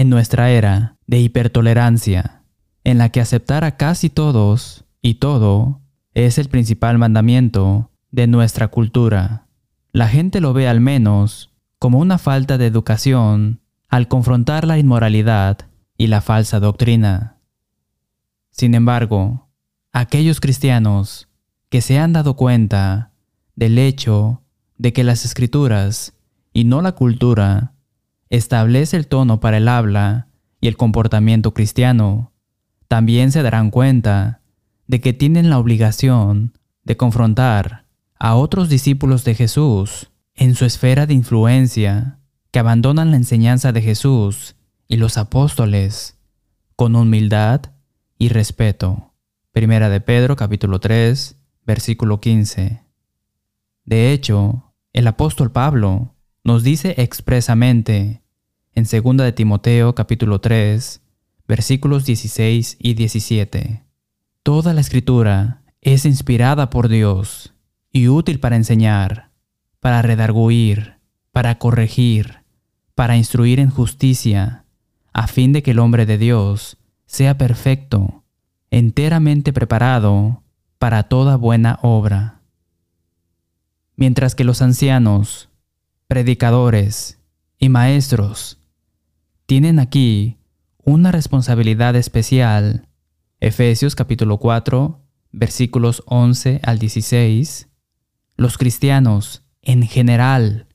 en nuestra era de hipertolerancia, en la que aceptar a casi todos y todo es el principal mandamiento de nuestra cultura. La gente lo ve al menos como una falta de educación al confrontar la inmoralidad y la falsa doctrina. Sin embargo, aquellos cristianos que se han dado cuenta del hecho de que las escrituras y no la cultura establece el tono para el habla y el comportamiento cristiano, también se darán cuenta de que tienen la obligación de confrontar a otros discípulos de Jesús en su esfera de influencia que abandonan la enseñanza de Jesús y los apóstoles con humildad y respeto. Primera de Pedro capítulo 3, versículo 15. De hecho, el apóstol Pablo nos dice expresamente en 2 de Timoteo capítulo 3, versículos 16 y 17. Toda la escritura es inspirada por Dios y útil para enseñar, para redarguir, para corregir, para instruir en justicia, a fin de que el hombre de Dios sea perfecto, enteramente preparado para toda buena obra. Mientras que los ancianos, predicadores y maestros tienen aquí una responsabilidad especial, Efesios capítulo 4, versículos 11 al 16, los cristianos en general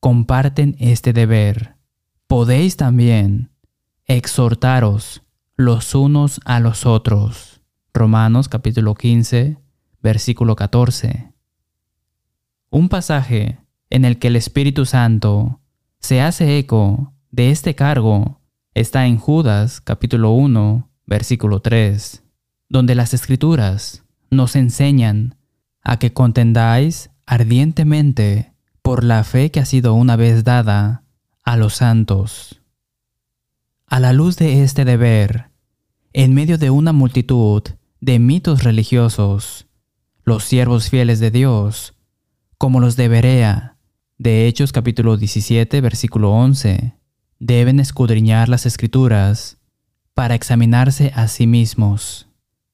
comparten este deber. Podéis también exhortaros los unos a los otros. Romanos capítulo 15, versículo 14. Un pasaje en el que el Espíritu Santo se hace eco de este cargo está en Judas capítulo 1, versículo 3, donde las escrituras nos enseñan a que contendáis ardientemente por la fe que ha sido una vez dada a los santos. A la luz de este deber, en medio de una multitud de mitos religiosos, los siervos fieles de Dios, como los de Berea, de Hechos capítulo 17, versículo 11, deben escudriñar las escrituras para examinarse a sí mismos.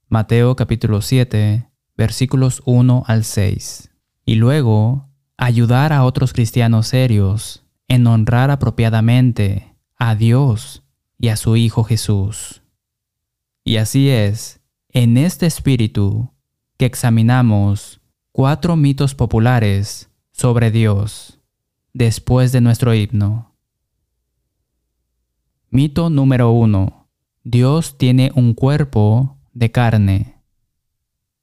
Mateo capítulo 7, versículos 1 al 6. Y luego ayudar a otros cristianos serios en honrar apropiadamente a Dios y a su Hijo Jesús. Y así es, en este espíritu, que examinamos cuatro mitos populares sobre Dios después de nuestro himno. Mito número uno. Dios tiene un cuerpo de carne.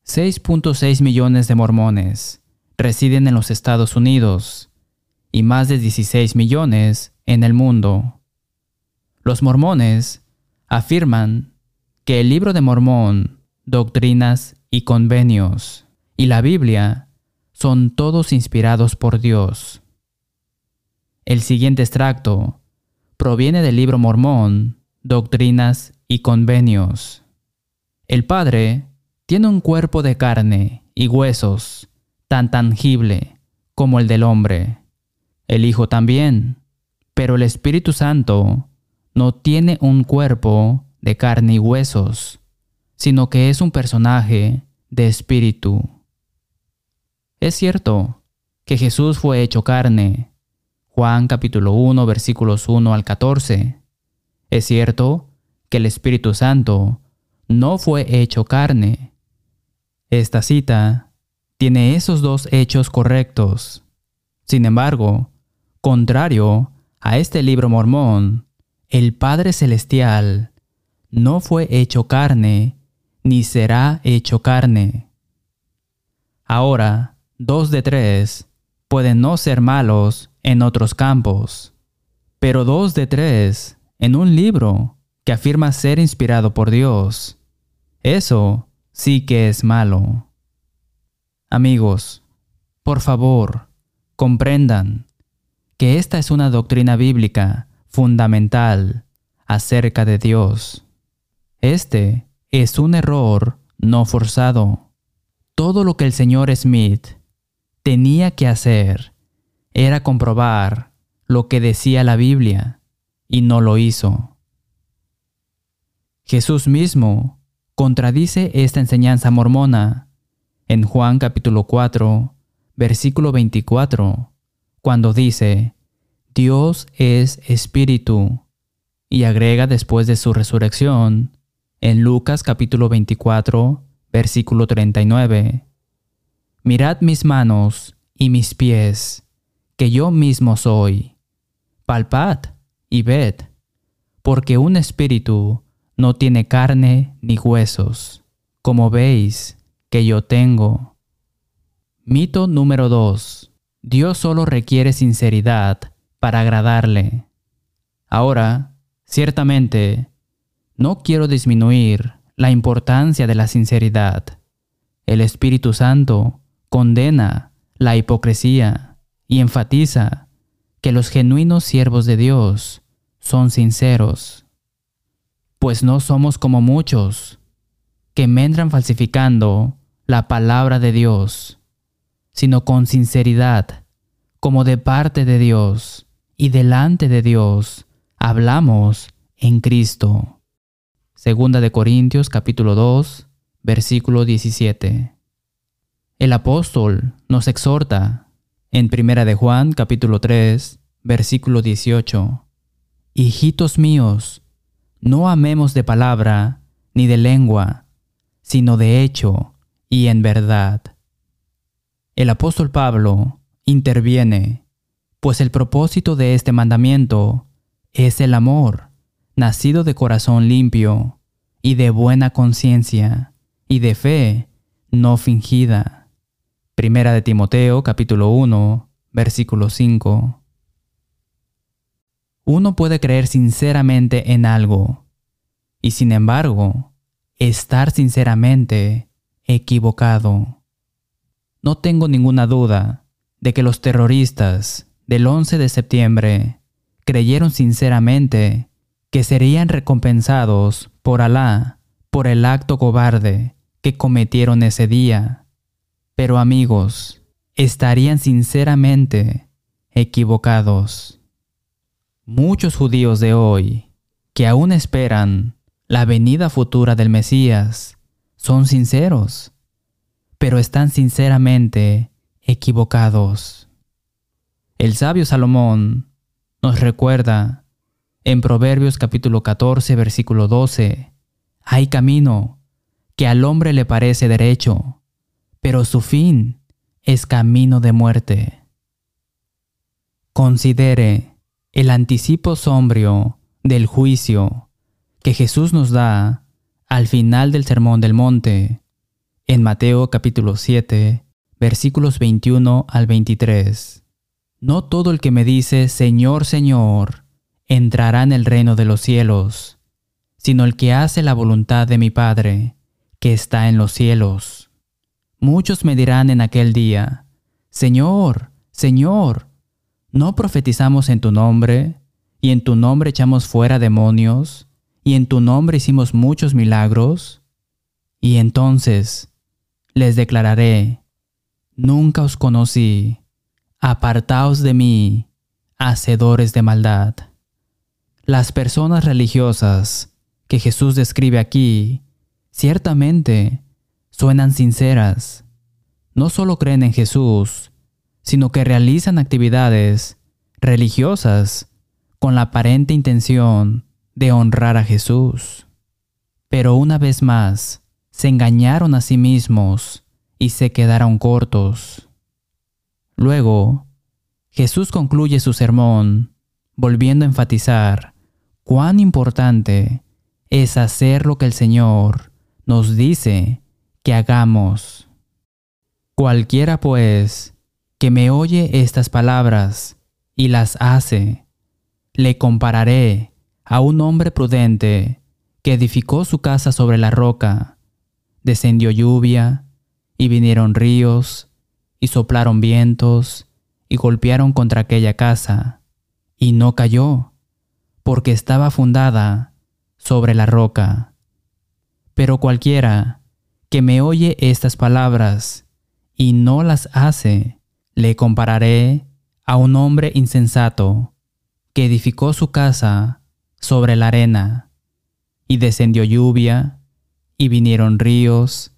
6.6 millones de mormones residen en los Estados Unidos y más de 16 millones en el mundo. Los mormones afirman que el libro de Mormón, doctrinas y convenios y la Biblia son todos inspirados por Dios. El siguiente extracto proviene del libro Mormón, Doctrinas y Convenios. El Padre tiene un cuerpo de carne y huesos tan tangible como el del hombre. El Hijo también, pero el Espíritu Santo no tiene un cuerpo de carne y huesos, sino que es un personaje de espíritu. Es cierto que Jesús fue hecho carne. Juan capítulo 1 versículos 1 al 14. Es cierto que el Espíritu Santo no fue hecho carne. Esta cita tiene esos dos hechos correctos. Sin embargo, contrario a este libro mormón, el Padre Celestial no fue hecho carne, ni será hecho carne. Ahora, dos de tres pueden no ser malos en otros campos, pero dos de tres en un libro que afirma ser inspirado por Dios, eso sí que es malo. Amigos, por favor, comprendan que esta es una doctrina bíblica fundamental acerca de Dios. Este es un error no forzado. Todo lo que el señor Smith tenía que hacer era comprobar lo que decía la Biblia y no lo hizo. Jesús mismo contradice esta enseñanza mormona en Juan capítulo 4, versículo 24, cuando dice, Dios es espíritu, y agrega después de su resurrección, en Lucas capítulo 24, versículo 39, Mirad mis manos y mis pies, que yo mismo soy. Palpad y ved, porque un espíritu no tiene carne ni huesos, como veis que yo tengo. Mito número 2. Dios solo requiere sinceridad para agradarle. Ahora, ciertamente, no quiero disminuir la importancia de la sinceridad. El Espíritu Santo condena la hipocresía y enfatiza que los genuinos siervos de Dios son sinceros pues no somos como muchos que mendran falsificando la palabra de Dios, sino con sinceridad, como de parte de Dios y delante de Dios, hablamos en Cristo. Segunda de Corintios capítulo 2, versículo 17. El apóstol nos exhorta en Primera de Juan capítulo 3, versículo 18. Hijitos míos, no amemos de palabra ni de lengua, sino de hecho y en verdad. El apóstol Pablo interviene, pues el propósito de este mandamiento es el amor, nacido de corazón limpio y de buena conciencia y de fe no fingida. Primera de Timoteo capítulo 1, versículo 5. Uno puede creer sinceramente en algo y sin embargo estar sinceramente equivocado. No tengo ninguna duda de que los terroristas del 11 de septiembre creyeron sinceramente que serían recompensados por Alá por el acto cobarde que cometieron ese día. Pero amigos, estarían sinceramente equivocados. Muchos judíos de hoy, que aún esperan la venida futura del Mesías, son sinceros, pero están sinceramente equivocados. El sabio Salomón nos recuerda en Proverbios capítulo 14 versículo 12, hay camino que al hombre le parece derecho, pero su fin es camino de muerte. Considere el anticipo sombrio del juicio que Jesús nos da al final del Sermón del Monte, en Mateo capítulo 7, versículos 21 al 23. No todo el que me dice Señor, Señor, entrará en el reino de los cielos, sino el que hace la voluntad de mi Padre, que está en los cielos. Muchos me dirán en aquel día, Señor, Señor, ¿No profetizamos en tu nombre, y en tu nombre echamos fuera demonios, y en tu nombre hicimos muchos milagros? Y entonces les declararé, nunca os conocí, apartaos de mí, hacedores de maldad. Las personas religiosas que Jesús describe aquí, ciertamente suenan sinceras. No solo creen en Jesús, sino que realizan actividades religiosas con la aparente intención de honrar a Jesús. Pero una vez más, se engañaron a sí mismos y se quedaron cortos. Luego, Jesús concluye su sermón volviendo a enfatizar cuán importante es hacer lo que el Señor nos dice que hagamos. Cualquiera pues que me oye estas palabras y las hace, le compararé a un hombre prudente que edificó su casa sobre la roca. Descendió lluvia, y vinieron ríos, y soplaron vientos, y golpearon contra aquella casa, y no cayó, porque estaba fundada sobre la roca. Pero cualquiera que me oye estas palabras y no las hace, le compararé a un hombre insensato que edificó su casa sobre la arena, y descendió lluvia, y vinieron ríos,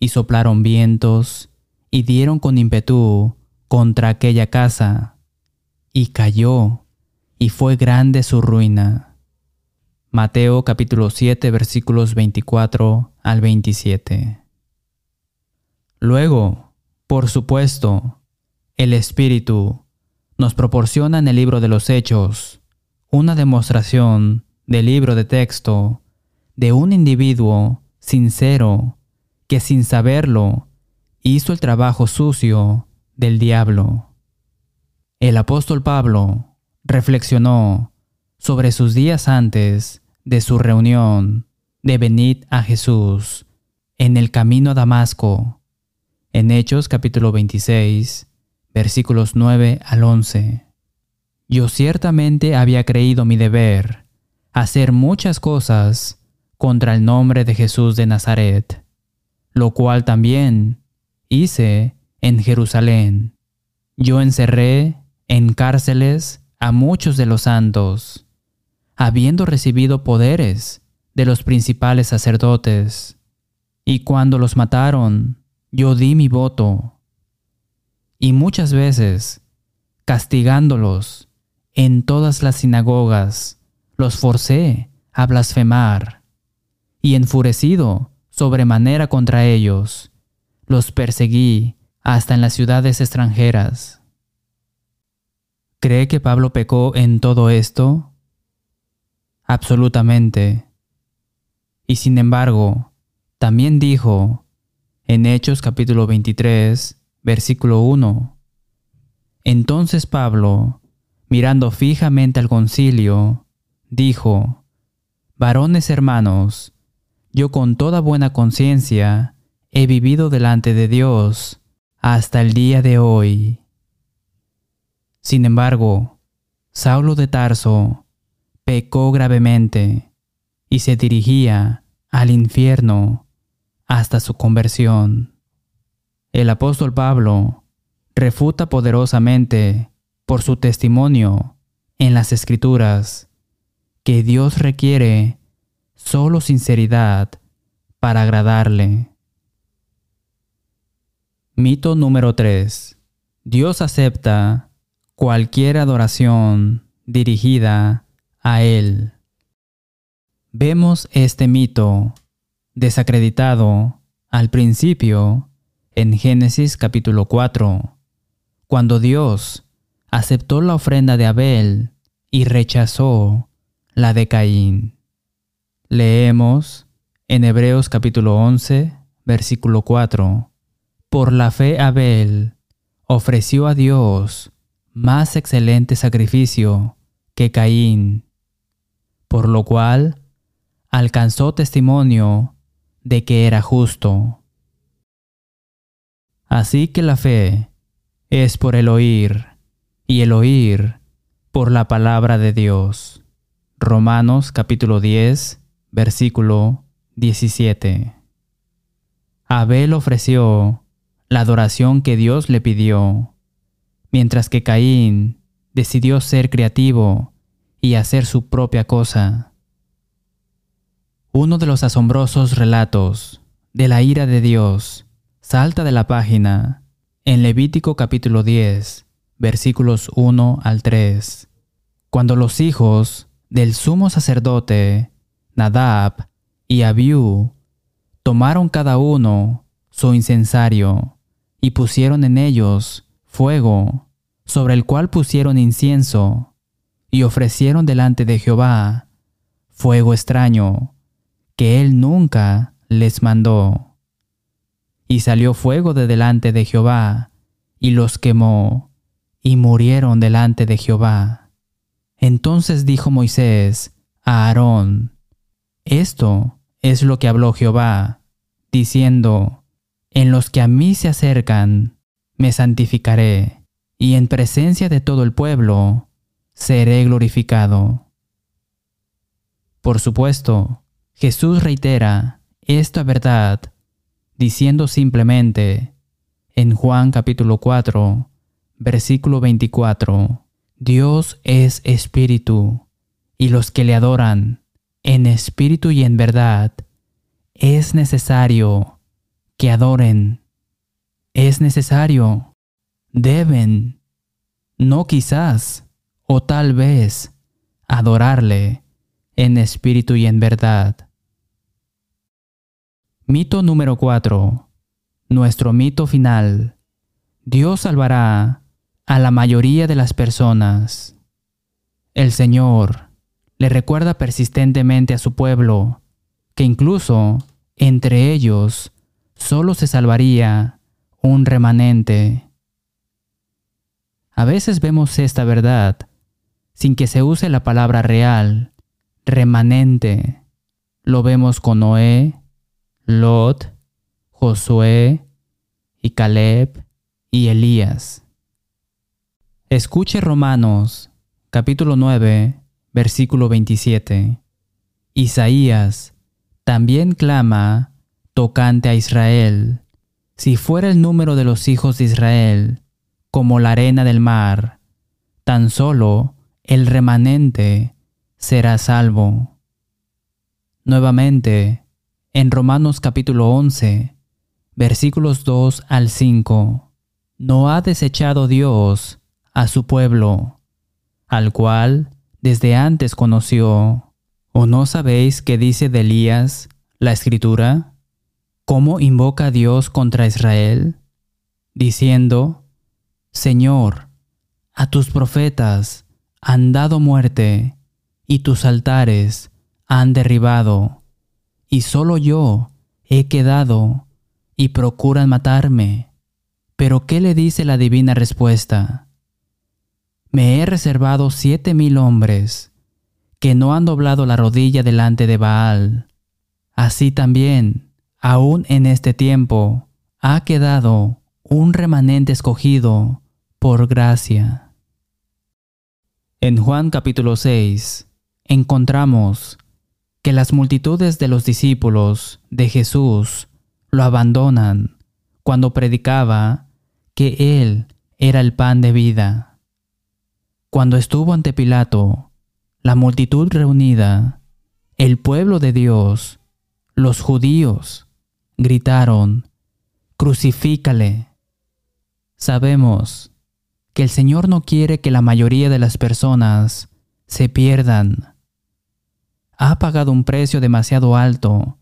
y soplaron vientos, y dieron con ímpetu contra aquella casa, y cayó, y fue grande su ruina. Mateo capítulo 7 versículos 24 al 27. Luego, por supuesto, el Espíritu nos proporciona en el libro de los Hechos una demostración del libro de texto de un individuo sincero que sin saberlo hizo el trabajo sucio del diablo. El apóstol Pablo reflexionó sobre sus días antes de su reunión de venir a Jesús en el camino a Damasco, en Hechos capítulo 26, versículos 9 al 11. Yo ciertamente había creído mi deber hacer muchas cosas contra el nombre de Jesús de Nazaret, lo cual también hice en Jerusalén. Yo encerré en cárceles a muchos de los santos, habiendo recibido poderes de los principales sacerdotes, y cuando los mataron, yo di mi voto. Y muchas veces, castigándolos en todas las sinagogas, los forcé a blasfemar, y enfurecido sobremanera contra ellos, los perseguí hasta en las ciudades extranjeras. ¿Cree que Pablo pecó en todo esto? Absolutamente. Y sin embargo, también dijo en Hechos capítulo 23, versículo 1, Entonces Pablo, mirando fijamente al concilio, dijo, Varones hermanos, yo con toda buena conciencia he vivido delante de Dios hasta el día de hoy. Sin embargo, Saulo de Tarso pecó gravemente y se dirigía al infierno hasta su conversión. El apóstol Pablo refuta poderosamente por su testimonio en las escrituras que Dios requiere solo sinceridad para agradarle. Mito número 3. Dios acepta cualquier adoración dirigida a Él. Vemos este mito desacreditado al principio en Génesis capítulo 4, cuando Dios aceptó la ofrenda de Abel y rechazó la de Caín. Leemos en Hebreos capítulo 11, versículo 4. Por la fe Abel ofreció a Dios más excelente sacrificio que Caín, por lo cual alcanzó testimonio de que era justo. Así que la fe es por el oír, y el oír por la palabra de Dios. Romanos capítulo 10, versículo 17. Abel ofreció la adoración que Dios le pidió, mientras que Caín decidió ser creativo y hacer su propia cosa. Uno de los asombrosos relatos de la ira de Dios salta de la página en Levítico capítulo 10, versículos 1 al 3, cuando los hijos del sumo sacerdote, Nadab y Abiú, tomaron cada uno su incensario y pusieron en ellos fuego, sobre el cual pusieron incienso, y ofrecieron delante de Jehová fuego extraño, que él nunca les mandó. Y salió fuego de delante de Jehová, y los quemó, y murieron delante de Jehová. Entonces dijo Moisés a Aarón, Esto es lo que habló Jehová, diciendo, en los que a mí se acercan, me santificaré, y en presencia de todo el pueblo, seré glorificado. Por supuesto, Jesús reitera esta verdad diciendo simplemente en Juan capítulo 4, versículo 24, Dios es espíritu, y los que le adoran en espíritu y en verdad, es necesario que adoren. Es necesario. Deben. No quizás o tal vez adorarle en espíritu y en verdad. Mito número 4. Nuestro mito final. Dios salvará a la mayoría de las personas. El Señor le recuerda persistentemente a su pueblo que incluso entre ellos solo se salvaría un remanente. A veces vemos esta verdad sin que se use la palabra real, remanente. Lo vemos con Noé, Lot, Josué y Caleb y Elías. Escuche Romanos capítulo 9, versículo 27. Isaías también clama tocante a Israel. Si fuera el número de los hijos de Israel como la arena del mar, tan solo el remanente será salvo. Nuevamente, en Romanos capítulo 11, versículos 2 al 5, no ha desechado Dios a su pueblo, al cual desde antes conoció. ¿O no sabéis qué dice de Elías la escritura? ¿Cómo invoca a Dios contra Israel? Diciendo, Señor, a tus profetas han dado muerte, y tus altares han derribado, y solo yo he quedado, y procuran matarme. Pero ¿qué le dice la divina respuesta? Me he reservado siete mil hombres que no han doblado la rodilla delante de Baal. Así también, aún en este tiempo, ha quedado un remanente escogido por gracia. En Juan capítulo 6 encontramos que las multitudes de los discípulos de Jesús lo abandonan cuando predicaba que Él era el pan de vida. Cuando estuvo ante Pilato, la multitud reunida, el pueblo de Dios, los judíos, gritaron, Crucifícale. Sabemos que el Señor no quiere que la mayoría de las personas se pierdan. Ha pagado un precio demasiado alto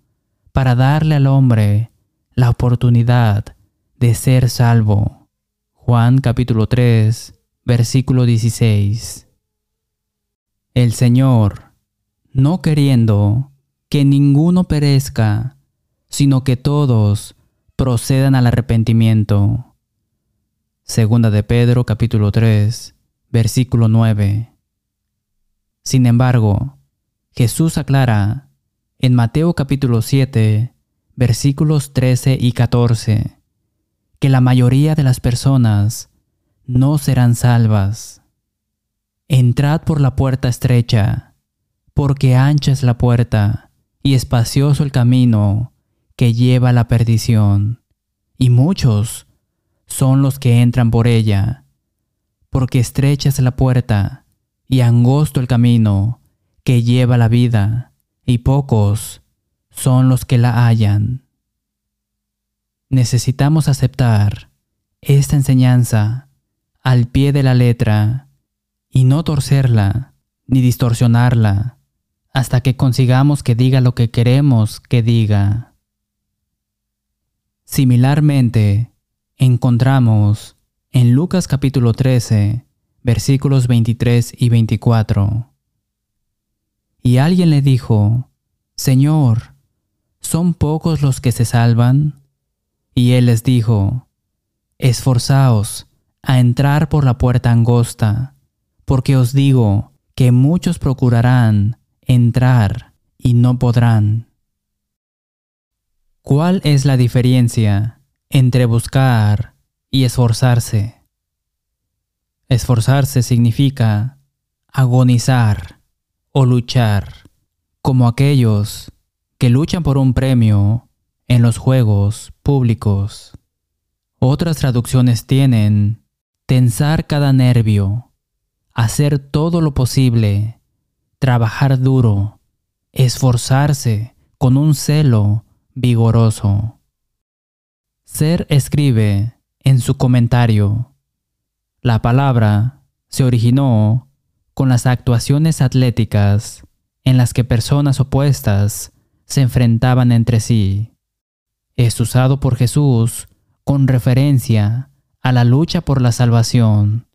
para darle al hombre la oportunidad de ser salvo. Juan capítulo 3, Versículo 16. El Señor, no queriendo que ninguno perezca, sino que todos procedan al arrepentimiento. Segunda de Pedro capítulo 3, versículo 9. Sin embargo, Jesús aclara en Mateo capítulo 7, versículos 13 y 14, que la mayoría de las personas no serán salvas. Entrad por la puerta estrecha, porque ancha es la puerta y espacioso el camino que lleva a la perdición, y muchos son los que entran por ella, porque estrecha es la puerta y angosto el camino que lleva la vida, y pocos son los que la hallan. Necesitamos aceptar esta enseñanza al pie de la letra y no torcerla ni distorsionarla hasta que consigamos que diga lo que queremos que diga. Similarmente, encontramos en Lucas capítulo 13, versículos 23 y 24. Y alguien le dijo, Señor, ¿son pocos los que se salvan? Y él les dijo, Esforzaos a entrar por la puerta angosta, porque os digo que muchos procurarán entrar y no podrán. ¿Cuál es la diferencia entre buscar y esforzarse? Esforzarse significa agonizar o luchar, como aquellos que luchan por un premio en los juegos públicos. Otras traducciones tienen tensar cada nervio, hacer todo lo posible, trabajar duro, esforzarse con un celo vigoroso. Ser escribe en su comentario, la palabra se originó con las actuaciones atléticas en las que personas opuestas se enfrentaban entre sí. Es usado por Jesús con referencia a la lucha por la salvación,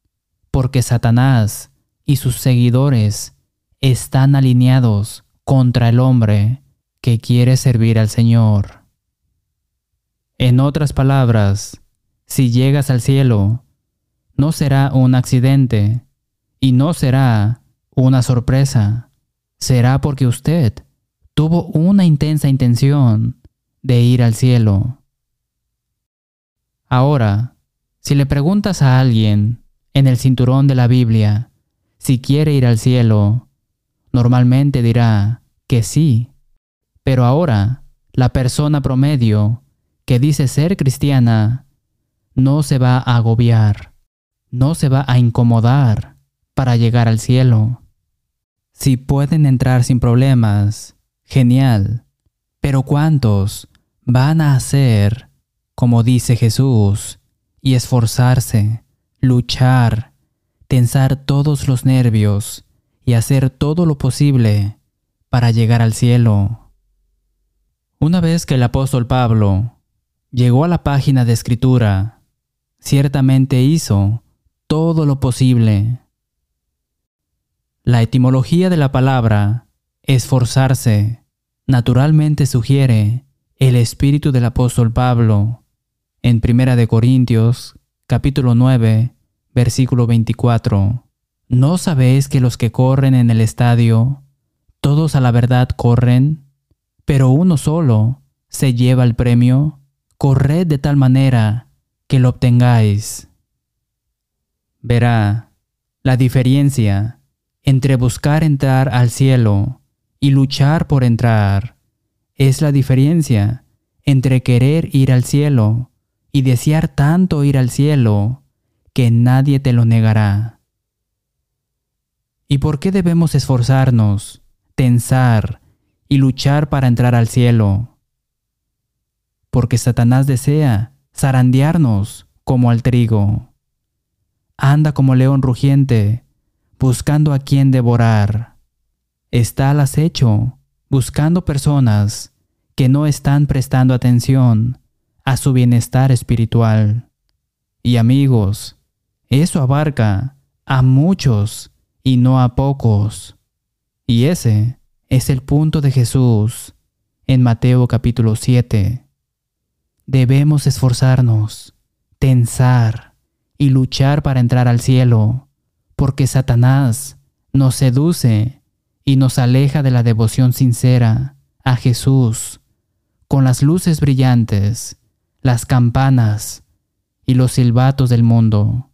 porque Satanás y sus seguidores están alineados contra el hombre que quiere servir al Señor. En otras palabras, si llegas al cielo, no será un accidente y no será una sorpresa. Será porque usted tuvo una intensa intención de ir al cielo. Ahora, si le preguntas a alguien en el cinturón de la Biblia si quiere ir al cielo, normalmente dirá que sí. Pero ahora, la persona promedio que dice ser cristiana no se va a agobiar, no se va a incomodar para llegar al cielo. Si pueden entrar sin problemas, genial. Pero ¿cuántos van a hacer, como dice Jesús, y esforzarse, luchar, tensar todos los nervios y hacer todo lo posible para llegar al cielo? Una vez que el apóstol Pablo llegó a la página de escritura, ciertamente hizo todo lo posible. La etimología de la palabra esforzarse naturalmente sugiere el espíritu del apóstol Pablo en Primera de Corintios, capítulo 9, versículo 24. ¿No sabéis que los que corren en el estadio, todos a la verdad corren, pero uno solo se lleva el premio? corred de tal manera que lo obtengáis. Verá la diferencia entre buscar entrar al cielo y luchar por entrar. Es la diferencia entre querer ir al cielo y desear tanto ir al cielo que nadie te lo negará. ¿Y por qué debemos esforzarnos, tensar y luchar para entrar al cielo? porque Satanás desea zarandearnos como al trigo. Anda como león rugiente, buscando a quien devorar. Está al acecho, buscando personas que no están prestando atención a su bienestar espiritual. Y amigos, eso abarca a muchos y no a pocos. Y ese es el punto de Jesús en Mateo capítulo 7 Debemos esforzarnos, tensar y luchar para entrar al cielo, porque Satanás nos seduce y nos aleja de la devoción sincera a Jesús con las luces brillantes, las campanas y los silbatos del mundo.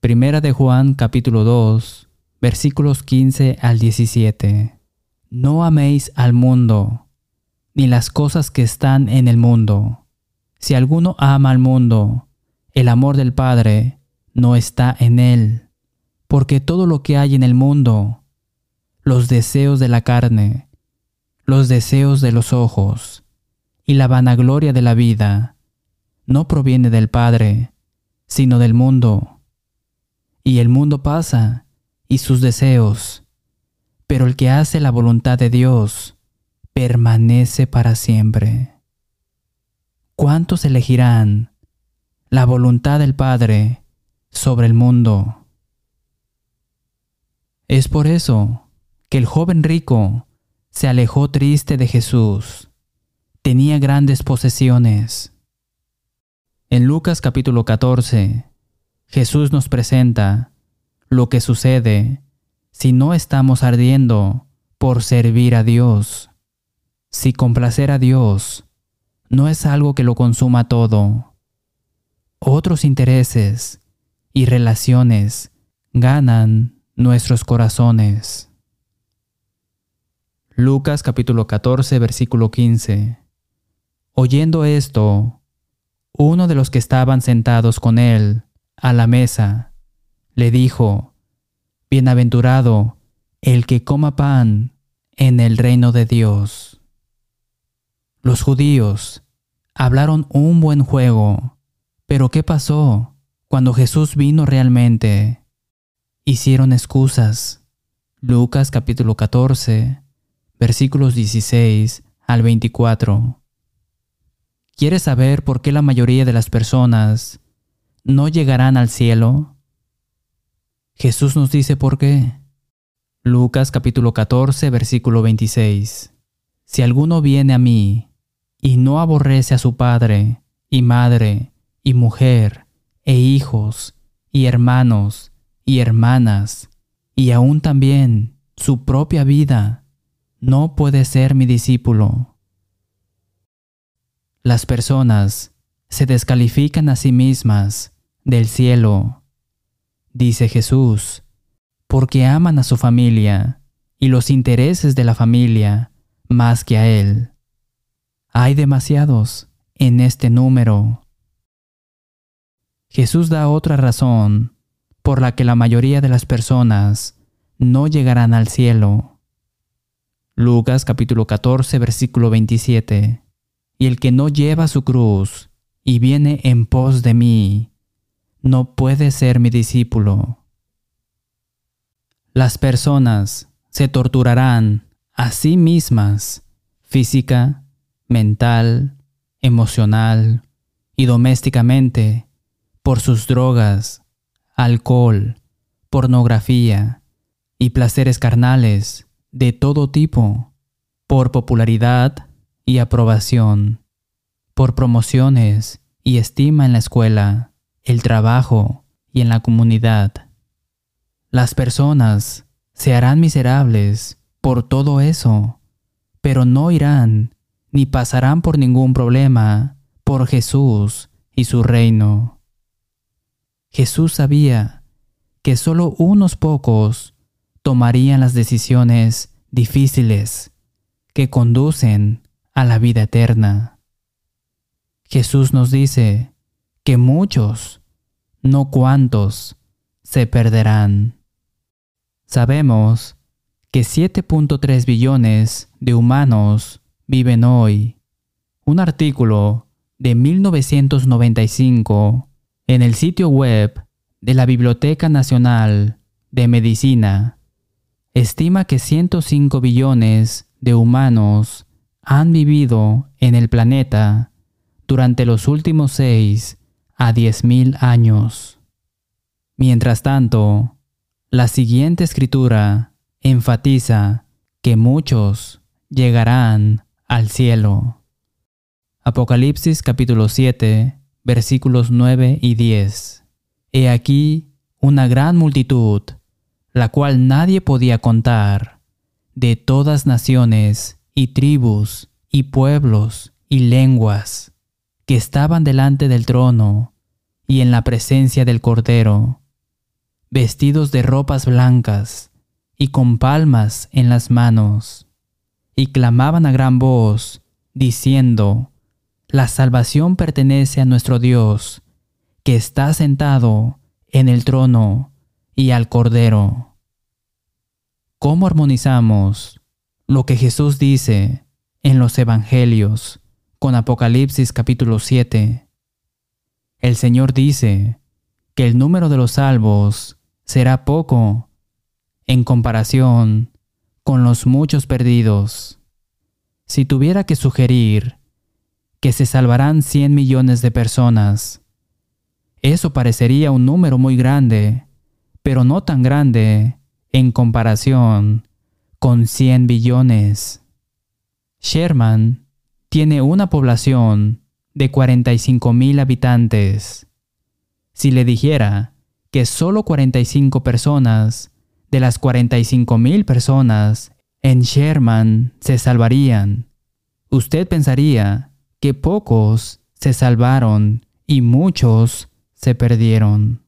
Primera de Juan capítulo 2 versículos 15 al 17. No améis al mundo ni las cosas que están en el mundo. Si alguno ama al mundo, el amor del Padre no está en él, porque todo lo que hay en el mundo, los deseos de la carne, los deseos de los ojos y la vanagloria de la vida, no proviene del Padre, sino del mundo. Y el mundo pasa, y sus deseos, pero el que hace la voluntad de Dios, permanece para siempre. ¿Cuántos elegirán la voluntad del Padre sobre el mundo? Es por eso que el joven rico se alejó triste de Jesús. Tenía grandes posesiones. En Lucas capítulo 14, Jesús nos presenta lo que sucede si no estamos ardiendo por servir a Dios. Si complacer a Dios no es algo que lo consuma todo, otros intereses y relaciones ganan nuestros corazones. Lucas capítulo 14 versículo 15. Oyendo esto, uno de los que estaban sentados con él a la mesa le dijo, Bienaventurado el que coma pan en el reino de Dios. Los judíos hablaron un buen juego, pero ¿qué pasó cuando Jesús vino realmente? Hicieron excusas. Lucas capítulo 14, versículos 16 al 24. ¿Quieres saber por qué la mayoría de las personas no llegarán al cielo? Jesús nos dice por qué. Lucas capítulo 14, versículo 26. Si alguno viene a mí y no aborrece a su padre y madre y mujer e hijos y hermanos y hermanas y aún también su propia vida, no puede ser mi discípulo. Las personas se descalifican a sí mismas del cielo. Dice Jesús, porque aman a su familia y los intereses de la familia más que a Él. Hay demasiados en este número. Jesús da otra razón por la que la mayoría de las personas no llegarán al cielo. Lucas capítulo 14 versículo 27. Y el que no lleva su cruz y viene en pos de mí, no puede ser mi discípulo. Las personas se torturarán a sí mismas física, mental, emocional y domésticamente por sus drogas, alcohol, pornografía y placeres carnales de todo tipo, por popularidad y aprobación, por promociones y estima en la escuela, el trabajo y en la comunidad. Las personas se harán miserables por todo eso, pero no irán ni pasarán por ningún problema por Jesús y su reino. Jesús sabía que solo unos pocos tomarían las decisiones difíciles que conducen a la vida eterna. Jesús nos dice que muchos, no cuantos, se perderán. Sabemos que 7.3 billones de humanos viven hoy. Un artículo de 1995 en el sitio web de la Biblioteca Nacional de Medicina estima que 105 billones de humanos han vivido en el planeta durante los últimos 6 a 10 mil años. Mientras tanto, la siguiente escritura enfatiza que muchos llegarán al cielo. Apocalipsis capítulo 7 versículos 9 y 10. He aquí una gran multitud, la cual nadie podía contar, de todas naciones y tribus y pueblos y lenguas, que estaban delante del trono y en la presencia del Cordero vestidos de ropas blancas y con palmas en las manos, y clamaban a gran voz, diciendo, La salvación pertenece a nuestro Dios, que está sentado en el trono y al Cordero. ¿Cómo armonizamos lo que Jesús dice en los Evangelios con Apocalipsis capítulo 7? El Señor dice que el número de los salvos será poco en comparación con los muchos perdidos. Si tuviera que sugerir que se salvarán 100 millones de personas, eso parecería un número muy grande, pero no tan grande en comparación con 100 billones. Sherman tiene una población de 45 mil habitantes. Si le dijera que solo 45 personas de las 45 mil personas en Sherman se salvarían. Usted pensaría que pocos se salvaron y muchos se perdieron.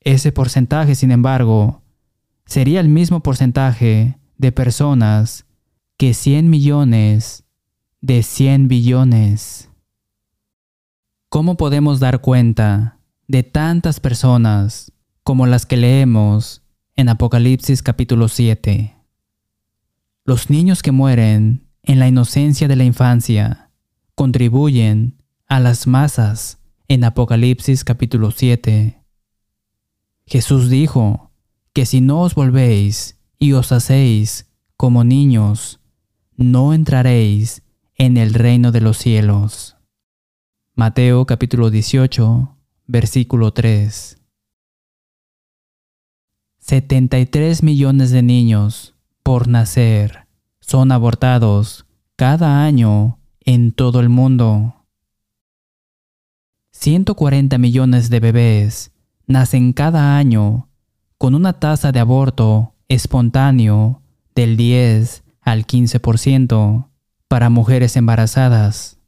Ese porcentaje, sin embargo, sería el mismo porcentaje de personas que 100 millones de 100 billones. ¿Cómo podemos dar cuenta de tantas personas como las que leemos en Apocalipsis capítulo 7. Los niños que mueren en la inocencia de la infancia contribuyen a las masas en Apocalipsis capítulo 7. Jesús dijo que si no os volvéis y os hacéis como niños, no entraréis en el reino de los cielos. Mateo capítulo 18, versículo 3. 73 millones de niños por nacer son abortados cada año en todo el mundo. 140 millones de bebés nacen cada año con una tasa de aborto espontáneo del 10 al 15% para mujeres embarazadas.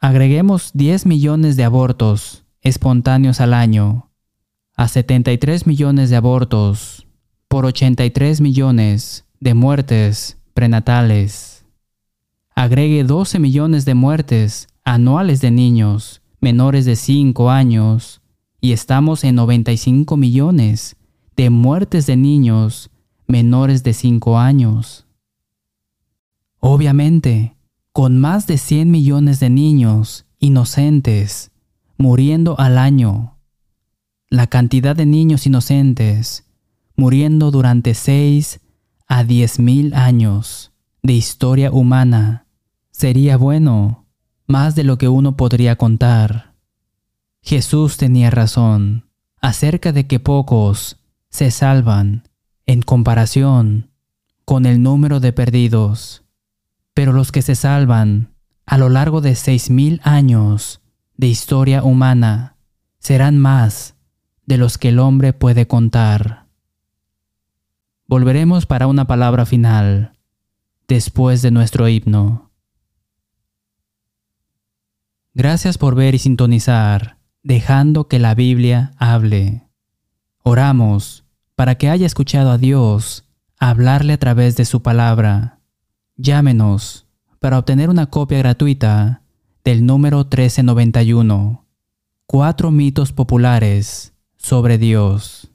Agreguemos 10 millones de abortos espontáneos al año a 73 millones de abortos por 83 millones de muertes prenatales. Agregue 12 millones de muertes anuales de niños menores de 5 años y estamos en 95 millones de muertes de niños menores de 5 años. Obviamente, con más de 100 millones de niños inocentes muriendo al año, la cantidad de niños inocentes muriendo durante 6 a 10 mil años de historia humana sería bueno, más de lo que uno podría contar. Jesús tenía razón acerca de que pocos se salvan en comparación con el número de perdidos, pero los que se salvan a lo largo de seis mil años de historia humana serán más de los que el hombre puede contar. Volveremos para una palabra final después de nuestro himno. Gracias por ver y sintonizar, dejando que la Biblia hable. Oramos para que haya escuchado a Dios hablarle a través de su palabra. Llámenos para obtener una copia gratuita del número 1391. Cuatro mitos populares sobre Dios.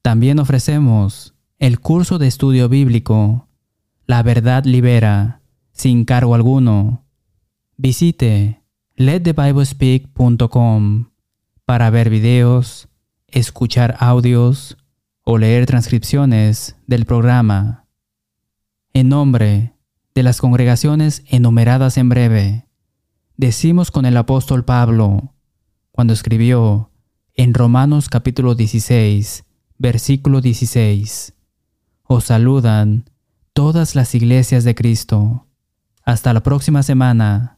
También ofrecemos el curso de estudio bíblico La verdad libera, sin cargo alguno. Visite letthebiblespeak.com para ver videos, escuchar audios o leer transcripciones del programa. En nombre de las congregaciones enumeradas en breve, decimos con el apóstol Pablo, cuando escribió en Romanos capítulo 16, versículo 16, os saludan todas las iglesias de Cristo. Hasta la próxima semana